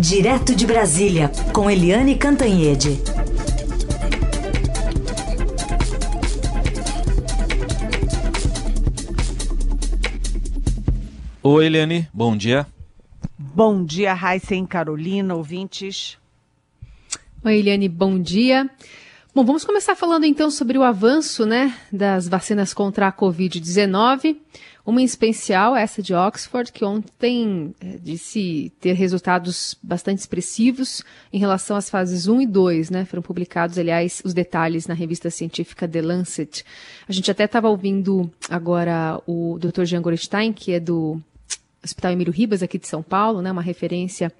Direto de Brasília, com Eliane Cantanhede. Oi, Eliane, bom dia. Bom dia, Raíssa e Carolina, ouvintes. Oi, Eliane, bom dia. Bom, vamos começar falando então sobre o avanço né, das vacinas contra a Covid-19. Uma em especial, essa de Oxford, que ontem é, disse ter resultados bastante expressivos em relação às fases 1 e 2, né? Foram publicados, aliás, os detalhes na revista científica The Lancet. A gente até estava ouvindo agora o Dr. Jean Gorenstein, que é do Hospital Emílio Ribas, aqui de São Paulo, né? Uma referência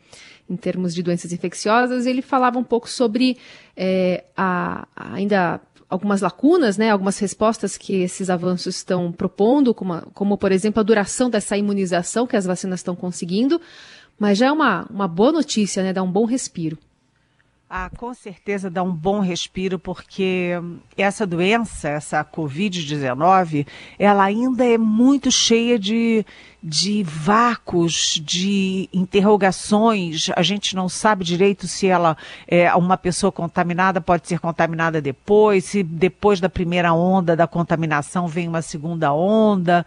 em termos de doenças infecciosas. Ele falava um pouco sobre é, a, ainda algumas lacunas, né, algumas respostas que esses avanços estão propondo, como, como, por exemplo, a duração dessa imunização que as vacinas estão conseguindo, mas já é uma, uma boa notícia, né, dá um bom respiro. Ah, com certeza dá um bom respiro, porque essa doença, essa Covid-19, ela ainda é muito cheia de, de vácuos, de interrogações. A gente não sabe direito se ela é uma pessoa contaminada pode ser contaminada depois, se depois da primeira onda da contaminação vem uma segunda onda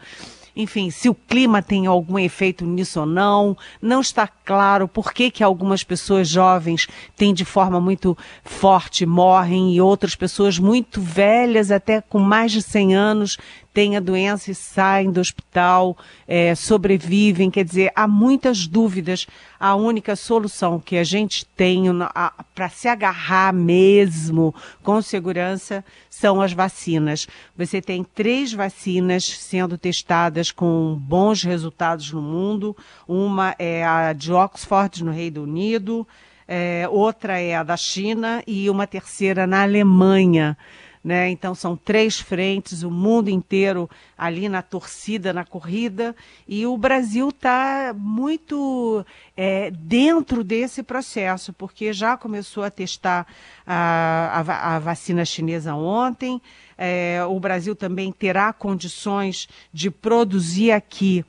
enfim, se o clima tem algum efeito nisso ou não. Não está claro por que, que algumas pessoas jovens têm de forma muito forte, morrem, e outras pessoas muito velhas, até com mais de 100 anos, têm a doença e saem do hospital, é, sobrevivem. Quer dizer, há muitas dúvidas. A única solução que a gente tem para se agarrar mesmo com segurança são as vacinas. Você tem três vacinas sendo testadas com bons resultados no mundo. Uma é a de Oxford, no Reino Unido. É, outra é a da China e uma terceira na Alemanha. Né? Então são três frentes, o mundo inteiro ali na torcida, na corrida, e o Brasil está muito é, dentro desse processo, porque já começou a testar a, a, a vacina chinesa ontem. É, o Brasil também terá condições de produzir aqui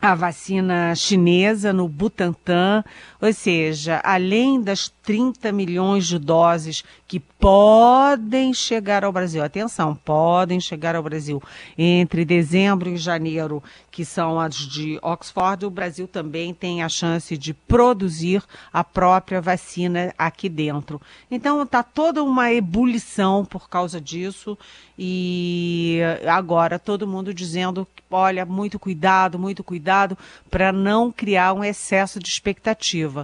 a vacina chinesa no Butantan, ou seja, além das 30 milhões de doses que podem chegar ao Brasil, atenção, podem chegar ao Brasil entre dezembro e janeiro, que são as de Oxford, o Brasil também tem a chance de produzir a própria vacina aqui dentro. Então está toda uma ebulição por causa disso e agora todo mundo dizendo, olha, muito cuidado, muito cuidado para não criar um excesso de expectativa.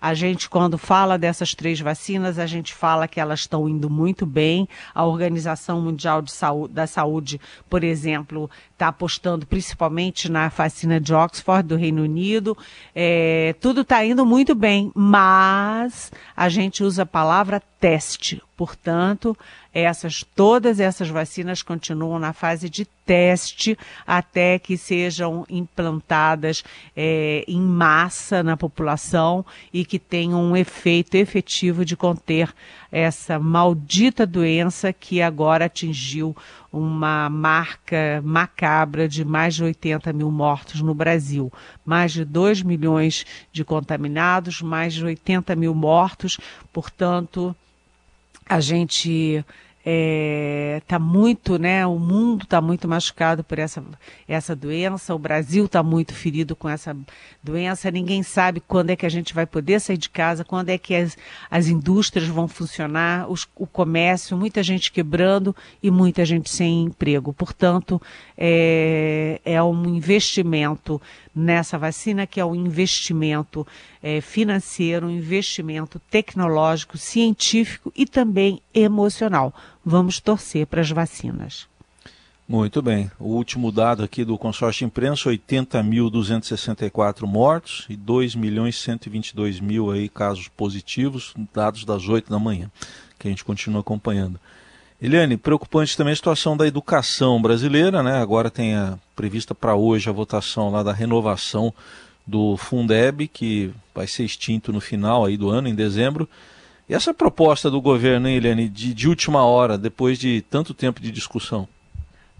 A gente, quando fala dessas três vacinas, a gente fala que elas estão indo muito bem. A Organização Mundial Saúde, da Saúde, por exemplo, está apostando principalmente na vacina de Oxford, do Reino Unido. É, tudo está indo muito bem, mas a gente usa a palavra teste. Portanto, essas, todas essas vacinas continuam na fase de teste até que sejam implantadas é, em massa na população e que tenham um efeito efetivo de conter essa maldita doença que agora atingiu uma marca macabra de mais de 80 mil mortos no Brasil. Mais de 2 milhões de contaminados, mais de 80 mil mortos, portanto a gente está é, tá muito, né? O mundo está muito machucado por essa, essa doença, o Brasil está muito ferido com essa doença. Ninguém sabe quando é que a gente vai poder sair de casa, quando é que as, as indústrias vão funcionar, os, o comércio, muita gente quebrando e muita gente sem emprego. Portanto, é, é um investimento nessa vacina que é um investimento é, financeiro, um investimento tecnológico, científico e também emocional. Vamos torcer para as vacinas. Muito bem. O último dado aqui do consórcio imprensa, 80.264 mortos e 2 milhões 122 mil aí casos positivos, dados das 8 da manhã, que a gente continua acompanhando. Eliane, preocupante também a situação da educação brasileira, né? Agora tem a prevista para hoje a votação lá da renovação do Fundeb, que vai ser extinto no final aí do ano, em dezembro. E essa proposta do governo, hein, Eliane, de, de última hora, depois de tanto tempo de discussão?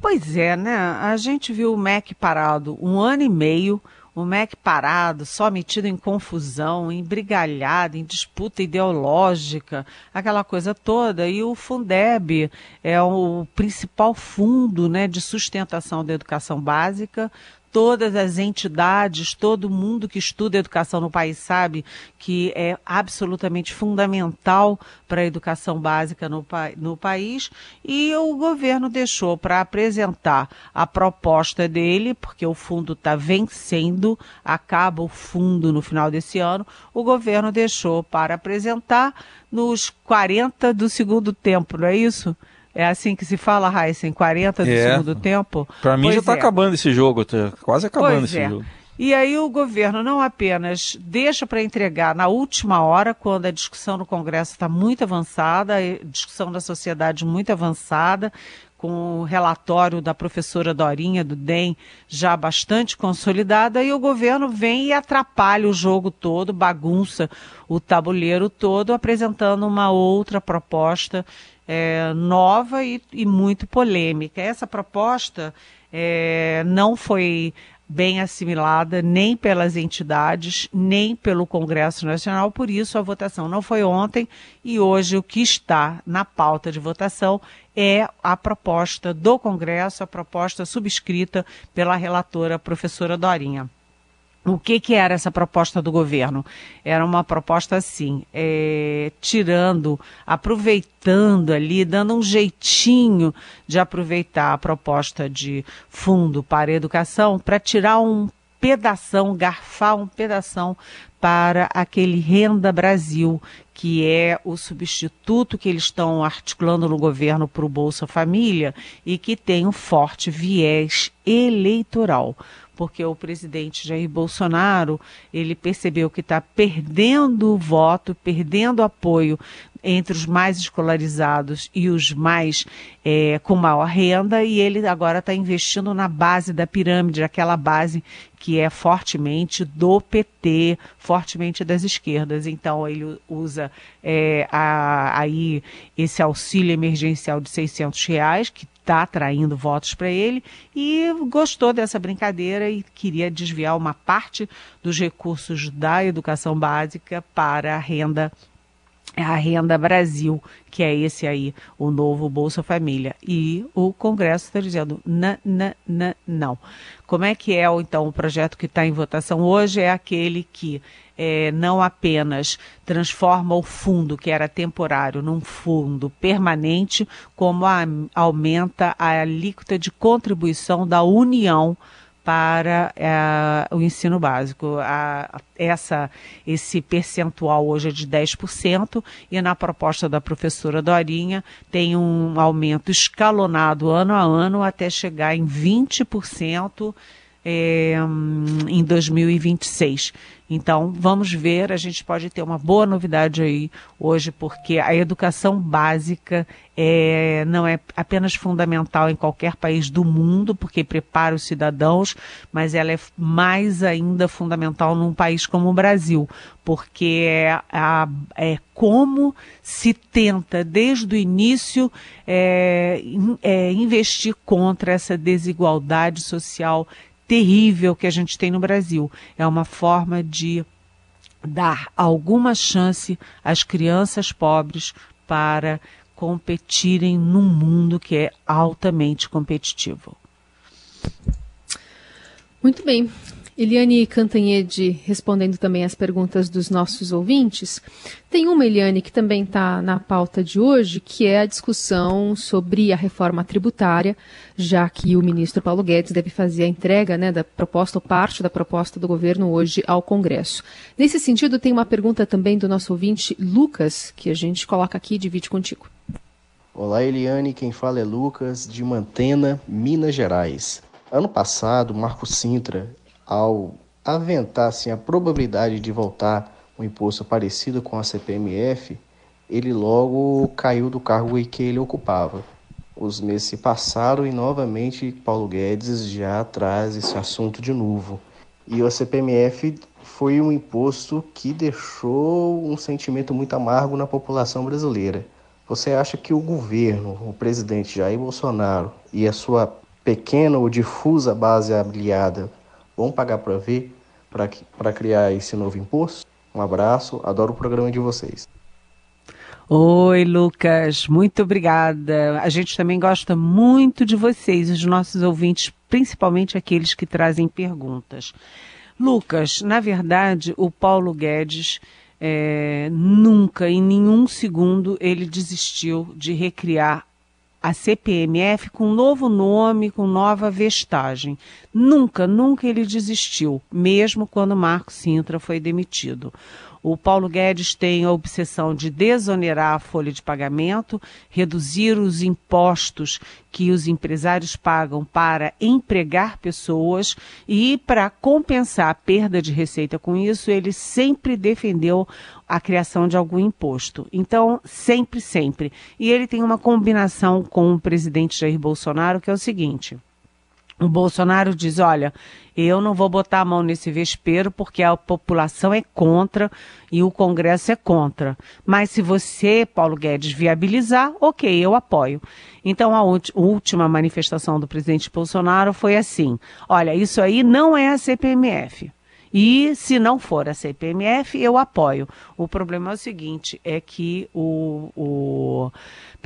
Pois é, né? A gente viu o MEC parado um ano e meio, o MEC parado, só metido em confusão, embrigalhado, em disputa ideológica, aquela coisa toda. E o Fundeb é o principal fundo né, de sustentação da educação básica todas as entidades, todo mundo que estuda educação no país sabe que é absolutamente fundamental para a educação básica no, no país. E o governo deixou para apresentar a proposta dele, porque o fundo está vencendo, acaba o fundo no final desse ano, o governo deixou para apresentar nos 40 do segundo tempo, não é isso? É assim que se fala, Heisen, 40 do é. segundo tempo? Para mim já está é. acabando esse jogo, tá quase acabando pois esse é. jogo. E aí o governo não apenas deixa para entregar na última hora, quando a discussão no Congresso está muito avançada, a discussão da sociedade muito avançada, com o relatório da professora Dorinha do DEM já bastante consolidada, e o governo vem e atrapalha o jogo todo, bagunça o tabuleiro todo, apresentando uma outra proposta é, nova e, e, muito polêmica. Essa proposta é, não foi bem assimilada nem pelas entidades, nem pelo Congresso Nacional, por isso a votação não foi ontem e hoje o que está na pauta de votação é a proposta do Congresso, a proposta subscrita pela relatora professora Dorinha. O que, que era essa proposta do governo? Era uma proposta assim, é, tirando, aproveitando ali, dando um jeitinho de aproveitar a proposta de fundo para educação para tirar um pedação, garfar um pedação para aquele Renda Brasil, que é o substituto que eles estão articulando no governo para o Bolsa Família e que tem um forte viés eleitoral porque o presidente Jair Bolsonaro ele percebeu que está perdendo voto, perdendo apoio entre os mais escolarizados e os mais é, com maior renda, e ele agora está investindo na base da pirâmide, aquela base que é fortemente do PT, fortemente das esquerdas. Então ele usa é, a, aí esse auxílio emergencial de 600 reais, que está atraindo votos para ele e gostou dessa brincadeira e queria desviar uma parte dos recursos da educação básica para a renda a Renda Brasil, que é esse aí, o novo Bolsa Família. E o Congresso está dizendo não, não. Como é que é, então, o projeto que está em votação hoje? É aquele que é, não apenas transforma o fundo, que era temporário, num fundo permanente, como a, aumenta a alíquota de contribuição da União para é, o ensino básico. A, essa, esse percentual hoje é de 10% e na proposta da professora Dorinha tem um aumento escalonado ano a ano até chegar em 20% é, em 2026. Então, vamos ver, a gente pode ter uma boa novidade aí hoje, porque a educação básica é, não é apenas fundamental em qualquer país do mundo, porque prepara os cidadãos, mas ela é mais ainda fundamental num país como o Brasil, porque é, a, é como se tenta, desde o início, é, é, investir contra essa desigualdade social terrível que a gente tem no Brasil. É uma forma de dar alguma chance às crianças pobres para competirem num mundo que é altamente competitivo. Muito bem. Eliane Cantanhede respondendo também as perguntas dos nossos ouvintes. Tem uma, Eliane, que também está na pauta de hoje, que é a discussão sobre a reforma tributária, já que o ministro Paulo Guedes deve fazer a entrega né, da proposta ou parte da proposta do governo hoje ao Congresso. Nesse sentido, tem uma pergunta também do nosso ouvinte Lucas, que a gente coloca aqui e divide contigo. Olá, Eliane. Quem fala é Lucas, de Mantena, Minas Gerais. Ano passado, Marco Sintra ao aventar assim, a probabilidade de voltar um imposto parecido com a CPMF, ele logo caiu do cargo que ele ocupava. Os meses se passaram e novamente Paulo Guedes já traz esse assunto de novo. E o CPMF foi um imposto que deixou um sentimento muito amargo na população brasileira. Você acha que o governo, o presidente Jair Bolsonaro e a sua pequena ou difusa base aliada vão pagar para ver? para criar esse novo imposto? Um abraço, adoro o programa de vocês. Oi, Lucas, muito obrigada. A gente também gosta muito de vocês, os nossos ouvintes, principalmente aqueles que trazem perguntas. Lucas, na verdade, o Paulo Guedes é, nunca, em nenhum segundo, ele desistiu de recriar a CPMF com novo nome, com nova vestagem. Nunca, nunca ele desistiu, mesmo quando Marco Sintra foi demitido. O Paulo Guedes tem a obsessão de desonerar a folha de pagamento, reduzir os impostos que os empresários pagam para empregar pessoas e, para compensar a perda de receita com isso, ele sempre defendeu a criação de algum imposto. Então, sempre, sempre. E ele tem uma combinação com o presidente Jair Bolsonaro, que é o seguinte. O Bolsonaro diz: olha, eu não vou botar a mão nesse vespeiro porque a população é contra e o Congresso é contra. Mas se você, Paulo Guedes, viabilizar, ok, eu apoio. Então a última manifestação do presidente Bolsonaro foi assim: olha, isso aí não é a CPMF. E se não for a CPMF, eu apoio. O problema é o seguinte: é que o, o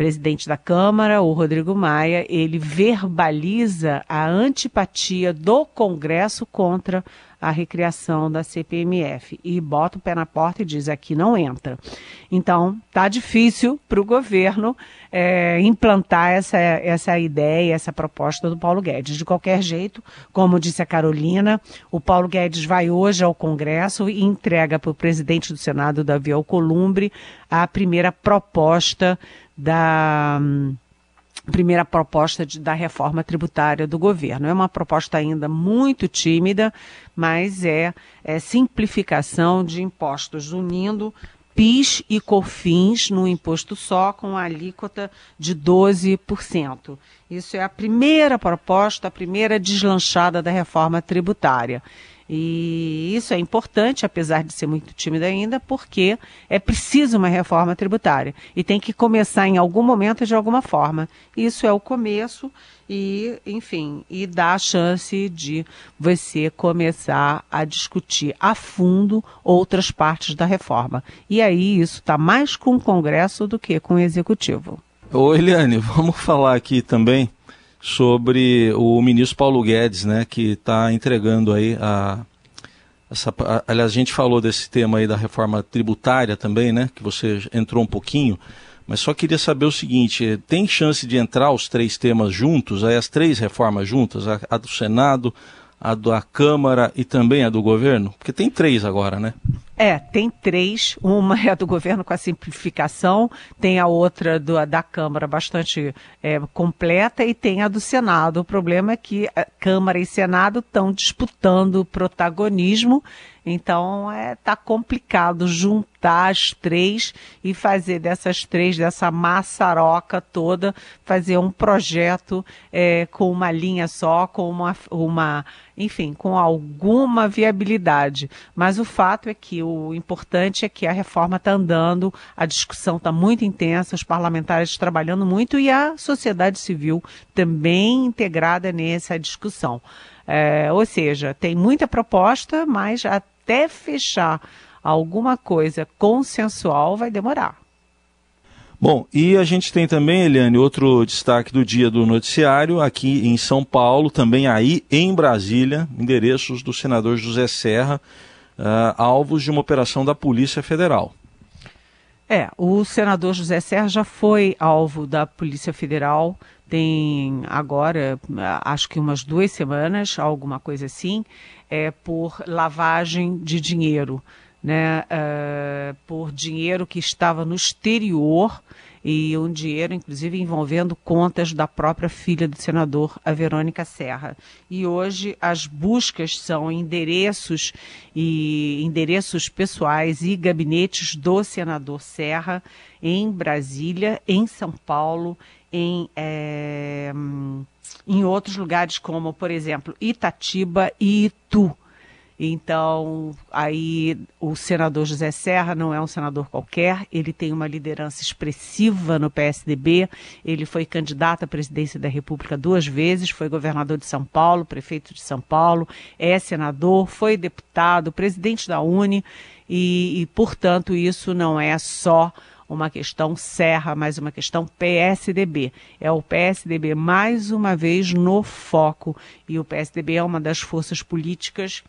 presidente da Câmara, o Rodrigo Maia, ele verbaliza a antipatia do Congresso contra a recriação da CPMF e bota o pé na porta e diz aqui não entra. Então tá difícil para o governo é, implantar essa, essa ideia, essa proposta do Paulo Guedes. De qualquer jeito, como disse a Carolina, o Paulo Guedes vai hoje ao Congresso e entrega para o presidente do Senado, Davi Alcolumbre, a primeira proposta da primeira proposta de, da reforma tributária do governo. É uma proposta ainda muito tímida, mas é, é simplificação de impostos, unindo PIS e COFINS no imposto só com a alíquota de 12%. Isso é a primeira proposta, a primeira deslanchada da reforma tributária. E isso é importante, apesar de ser muito tímido ainda, porque é preciso uma reforma tributária. E tem que começar em algum momento de alguma forma. Isso é o começo e, enfim, e dá a chance de você começar a discutir a fundo outras partes da reforma. E aí isso está mais com o Congresso do que com o Executivo. Ô Eliane, vamos falar aqui também sobre o ministro Paulo Guedes, né, que está entregando aí a, essa, aliás, a gente falou desse tema aí da reforma tributária também, né, que você entrou um pouquinho, mas só queria saber o seguinte, tem chance de entrar os três temas juntos, aí as três reformas juntas, a, a do Senado, a da Câmara e também a do governo? Porque tem três agora, né? É, tem três. Uma é do governo com a simplificação, tem a outra do, da Câmara bastante é, completa e tem a do Senado. O problema é que a Câmara e Senado estão disputando protagonismo então é tá complicado juntar as três e fazer dessas três, dessa maçaroca toda, fazer um projeto é, com uma linha só, com uma, uma, enfim, com alguma viabilidade. Mas o fato é que o importante é que a reforma está andando, a discussão está muito intensa, os parlamentares trabalhando muito e a sociedade civil também integrada nessa discussão. É, ou seja, tem muita proposta, mas até fechar alguma coisa consensual vai demorar. Bom, e a gente tem também, Eliane, outro destaque do dia do noticiário, aqui em São Paulo, também aí em Brasília, endereços do senador José Serra, uh, alvos de uma operação da Polícia Federal. É, o senador José Serra já foi alvo da Polícia Federal tem agora, acho que umas duas semanas, alguma coisa assim, é, por lavagem de dinheiro, né? Uh, por dinheiro que estava no exterior e um dinheiro, inclusive, envolvendo contas da própria filha do senador, a Verônica Serra. E hoje as buscas são endereços e endereços pessoais e gabinetes do senador Serra em Brasília, em São Paulo, em, é, em outros lugares como, por exemplo, Itatiba e Itu. Então, aí o senador José Serra não é um senador qualquer, ele tem uma liderança expressiva no PSDB, ele foi candidato à presidência da República duas vezes, foi governador de São Paulo, prefeito de São Paulo, é senador, foi deputado, presidente da Uni, e, e portanto, isso não é só uma questão Serra, mas uma questão PSDB. É o PSDB mais uma vez no foco. E o PSDB é uma das forças políticas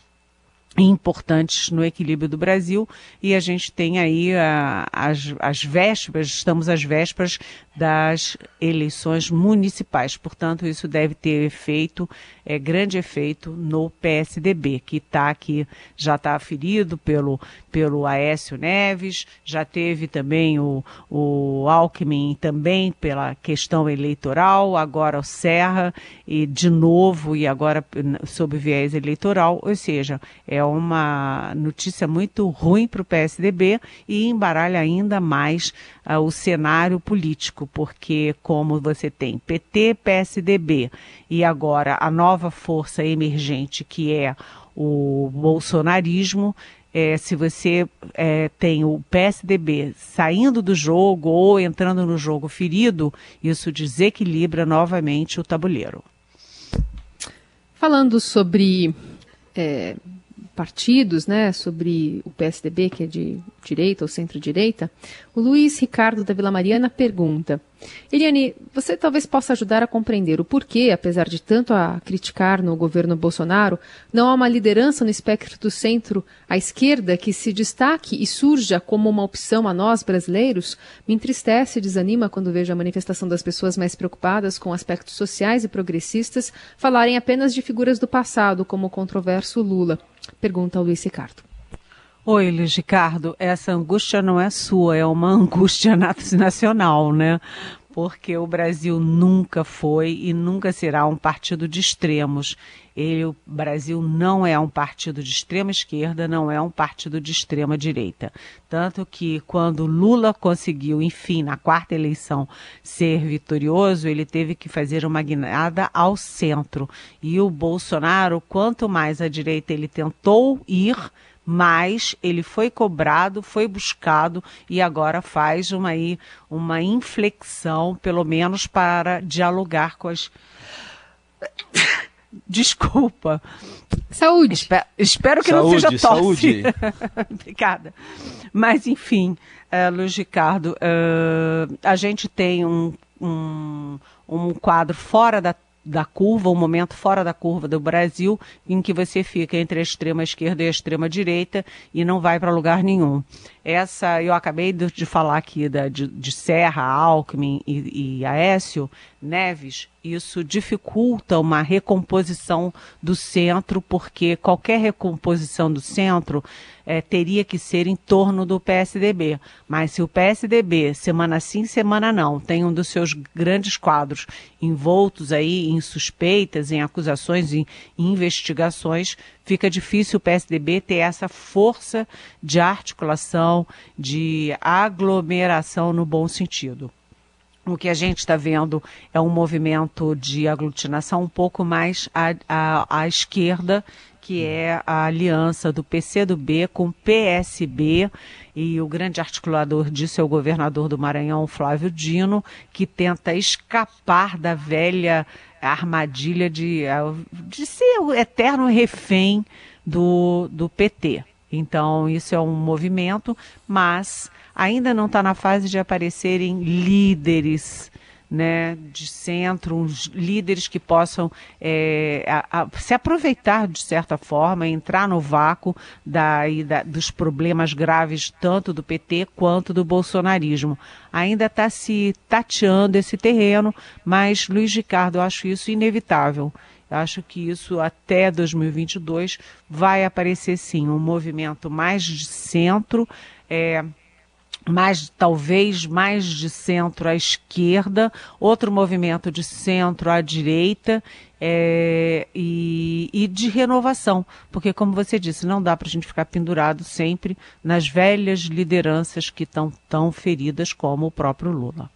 importantes no equilíbrio do Brasil e a gente tem aí uh, as, as vésperas, estamos às vésperas das eleições municipais. Portanto, isso deve ter efeito, é, grande efeito no PSDB, que está aqui, já está aferido pelo, pelo Aécio Neves, já teve também o, o Alckmin também pela questão eleitoral, agora o Serra, e de novo, e agora sob viés eleitoral, ou seja, é uma notícia muito ruim para o PSDB e embaralha ainda mais uh, o cenário político, porque como você tem PT, PSDB e agora a nova força emergente que é o bolsonarismo, é, se você é, tem o PSDB saindo do jogo ou entrando no jogo ferido, isso desequilibra novamente o tabuleiro. Falando sobre é, partidos, né, sobre o PSDB, que é de direita ou centro-direita, o Luiz Ricardo da Vila Mariana pergunta: Eliane, você talvez possa ajudar a compreender o porquê, apesar de tanto a criticar no governo Bolsonaro, não há uma liderança no espectro do centro à esquerda que se destaque e surja como uma opção a nós brasileiros? Me entristece e desanima quando vejo a manifestação das pessoas mais preocupadas com aspectos sociais e progressistas falarem apenas de figuras do passado, como o controverso Lula. Pergunta ao Luiz Ricardo. Oi, Luiz Ricardo, essa angústia não é sua, é uma angústia nacional, né? Porque o Brasil nunca foi e nunca será um partido de extremos. Ele, o Brasil não é um partido de extrema esquerda, não é um partido de extrema direita. Tanto que quando Lula conseguiu, enfim, na quarta eleição, ser vitorioso, ele teve que fazer uma guinada ao centro. E o Bolsonaro, quanto mais à direita ele tentou ir, mas ele foi cobrado, foi buscado e agora faz uma, uma inflexão, pelo menos para dialogar com as. Desculpa. Saúde. Espero, espero que saúde, não seja tosse. Obrigada. Mas, enfim, uh, Luiz Ricardo, uh, a gente tem um, um, um quadro fora da da curva, um momento fora da curva do Brasil, em que você fica entre a extrema esquerda e a extrema direita e não vai para lugar nenhum. Essa, eu acabei de, falar aqui da, de, de Serra, Alckmin e, e Aécio Neves, isso dificulta uma recomposição do centro, porque qualquer recomposição do centro é, teria que ser em torno do PSDB. Mas se o PSDB, semana sim, semana não, tem um dos seus grandes quadros envoltos aí em suspeitas, em acusações, em, investigações, fica difícil o PSDB ter essa força de articulação, de aglomeração no bom sentido. O que a gente está vendo é um movimento de aglutinação um pouco mais à, à, à esquerda que é a aliança do PCdoB com o PSB, e o grande articulador disso é o governador do Maranhão, Flávio Dino, que tenta escapar da velha armadilha de, de ser o eterno refém do, do PT. Então, isso é um movimento, mas ainda não está na fase de aparecerem líderes né, de centro, uns líderes que possam é, a, a, se aproveitar de certa forma, entrar no vácuo da, da, dos problemas graves tanto do PT quanto do bolsonarismo. Ainda está se tateando esse terreno, mas Luiz Ricardo, eu acho isso inevitável. Acho que isso até 2022 vai aparecer sim um movimento mais de centro. É, mais talvez mais de centro à esquerda, outro movimento de centro à direita é, e, e, de renovação, porque como você disse, não dá para a gente ficar pendurado sempre nas velhas lideranças que estão tão feridas como o próprio Lula.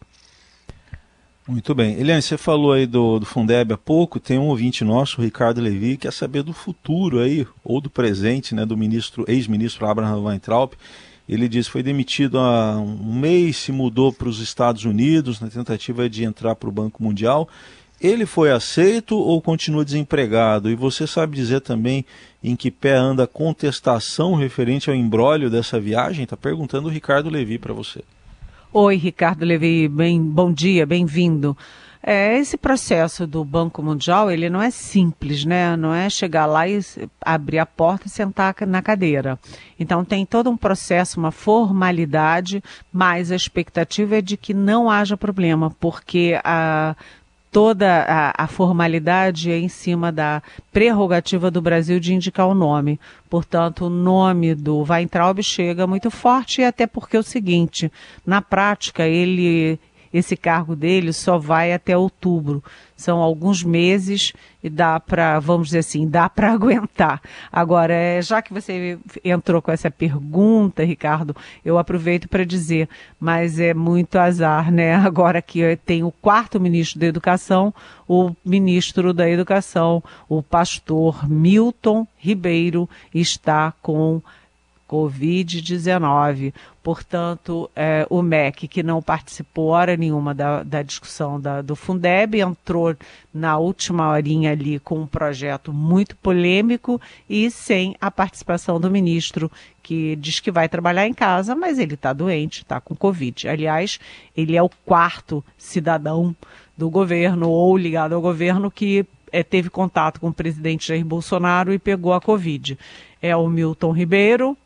Muito bem. Eliane, você falou aí do, do Fundeb há pouco, tem um ouvinte nosso, o Ricardo Levi, que quer saber do futuro aí, ou do presente, né, do ministro, ex-ministro Abraham Weintraub. Ele que foi demitido há um mês, se mudou para os Estados Unidos na tentativa de entrar para o Banco Mundial. Ele foi aceito ou continua desempregado? E você sabe dizer também em que pé anda a contestação referente ao embrólio dessa viagem? Está perguntando o Ricardo Levi para você. Oi, Ricardo Levi, bem, bom dia, bem-vindo. É, esse processo do Banco Mundial, ele não é simples, né? Não é chegar lá e abrir a porta e sentar na cadeira. Então tem todo um processo, uma formalidade, mas a expectativa é de que não haja problema, porque a toda a, a, formalidade é em cima da prerrogativa do Brasil de indicar o nome. Portanto, o nome do Weintraub chega muito forte, e até porque é o seguinte, na prática, ele esse cargo dele só vai até outubro. São alguns meses e dá para, vamos dizer assim, dá para aguentar. Agora, é, já que você entrou com essa pergunta, Ricardo, eu aproveito para dizer, mas é muito azar, né? Agora que tem o quarto ministro da Educação, o ministro da Educação, o pastor Milton Ribeiro, está com Covid-19. Portanto, é, o MEC, que não participou hora nenhuma da, da discussão da, do Fundeb, entrou na última horinha ali com um projeto muito polêmico e sem a participação do ministro, que diz que vai trabalhar em casa, mas ele está doente, está com Covid. Aliás, ele é o quarto cidadão do governo ou ligado ao governo que é, teve contato com o presidente Jair Bolsonaro e pegou a Covid. É o Milton Ribeiro,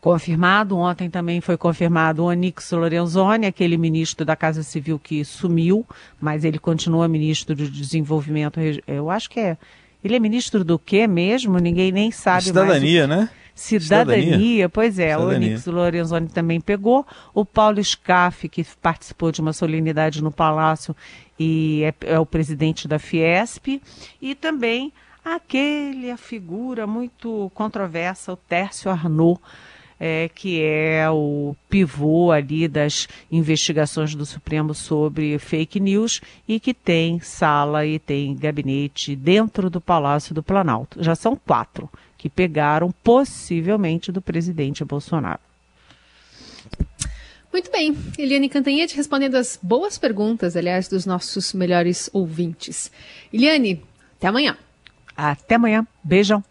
confirmado. Ontem também foi confirmado o Onix Lorenzoni, aquele ministro da Casa Civil que sumiu, mas ele continua ministro do Desenvolvimento. Eu acho que é. Ele é ministro do quê mesmo? Ninguém nem sabe Cidadania, mais. né? Cidadania, Cidadania, pois é, Cidadania. o Onix Lorenzoni também pegou. O Paulo Scaff, que participou de uma solenidade no Palácio e é, é o presidente da Fiesp. E também aquele, a figura muito controversa, o Tércio Arnaud, é, que é o pivô ali das investigações do Supremo sobre fake news e que tem sala e tem gabinete dentro do Palácio do Planalto. Já são quatro que pegaram possivelmente do presidente Bolsonaro. Muito bem, Eliane Cantanhete respondendo as boas perguntas, aliás, dos nossos melhores ouvintes. Eliane, até amanhã. Até amanhã. Beijão.